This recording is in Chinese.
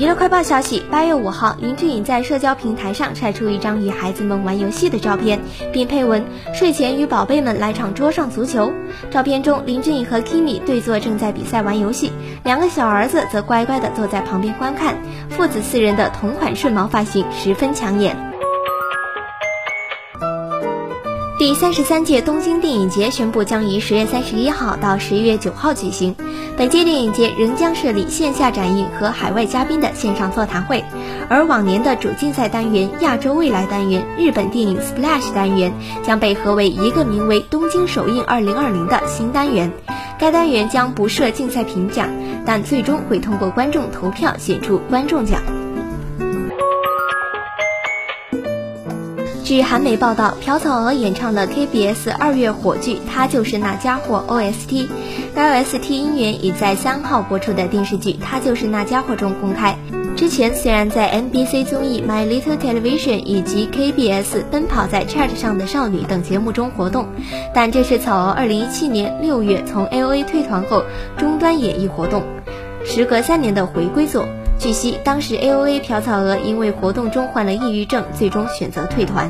娱乐快报消息：八月五号，林志颖在社交平台上晒出一张与孩子们玩游戏的照片，并配文：“睡前与宝贝们来场桌上足球。”照片中，林志颖和 Kimi 对坐正在比赛玩游戏，两个小儿子则乖乖地坐在旁边观看。父子四人的同款顺毛发型十分抢眼。第三十三届东京电影节宣布将于十月三十一号到十一月九号举行。本届电影节仍将设立线下展映和海外嘉宾的线上座谈会，而往年的主竞赛单元、亚洲未来单元、日本电影 Splash 单元将被合为一个名为“东京首映二零二零”的新单元。该单元将不设竞赛评奖，但最终会通过观众投票选出观众奖。据韩媒报道，朴草娥演唱的 KBS 二月火炬《他就是那家伙》OST，OST 音源已在三号播出的电视剧《他就是那家伙》中公开。之前虽然在 MBC 综艺《My Little Television》以及 KBS 奔跑在 Chat 上的少女等节目中活动，但这是草娥2017年六月从 AOA 退团后终端演艺活动，时隔三年的回归作。据悉，当时 AOA 朴草娥因为活动中患了抑郁症，最终选择退团。